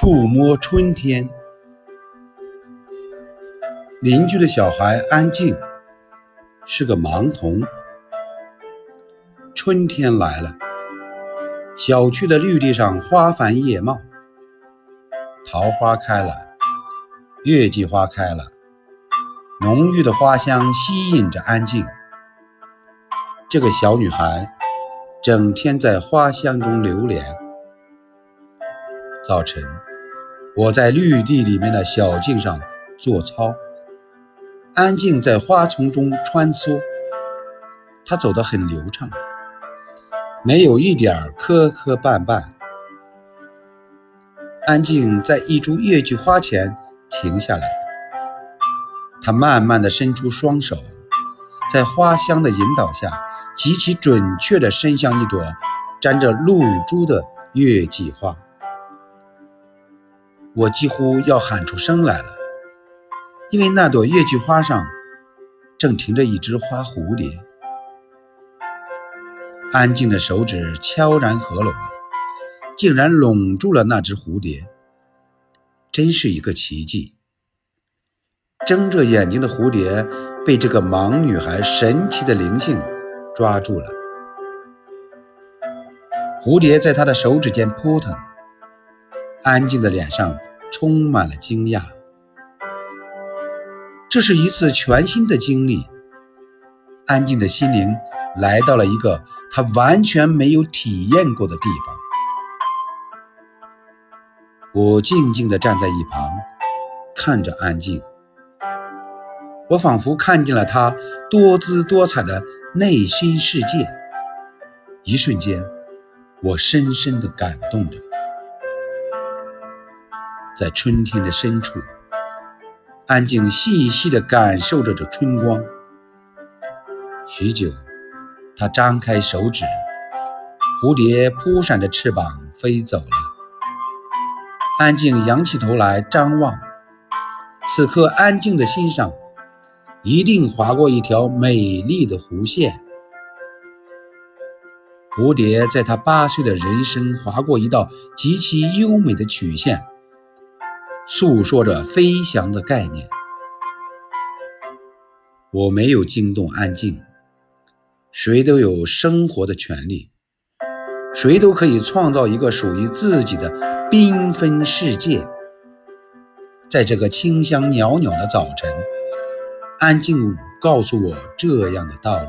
触摸春天。邻居的小孩安静，是个盲童。春天来了，小区的绿地上花繁叶茂，桃花开了，月季花开了，浓郁的花香吸引着安静。这个小女孩整天在花香中流连。早晨，我在绿地里面的小径上做操，安静在花丛中穿梭。她走得很流畅，没有一点磕磕绊绊。安静在一株月季花前停下来，她慢慢地伸出双手，在花香的引导下，极其准确地伸向一朵沾着露珠的月季花。我几乎要喊出声来了，因为那朵月季花上正停着一只花蝴蝶。安静的手指悄然合拢，竟然拢住了那只蝴蝶，真是一个奇迹。睁着眼睛的蝴蝶被这个盲女孩神奇的灵性抓住了，蝴蝶在她的手指间扑腾，安静的脸上。充满了惊讶，这是一次全新的经历。安静的心灵来到了一个他完全没有体验过的地方。我静静地站在一旁，看着安静。我仿佛看见了他多姿多彩的内心世界。一瞬间，我深深地感动着。在春天的深处，安静细细地感受着这春光。许久，他张开手指，蝴蝶扑闪着翅膀飞走了。安静仰起头来张望，此刻安静的心上一定划过一条美丽的弧线。蝴蝶在他八岁的人生划过一道极其优美的曲线。诉说着飞翔的概念。我没有惊动安静。谁都有生活的权利，谁都可以创造一个属于自己的缤纷世界。在这个清香袅袅的早晨，安静告诉我这样的道理。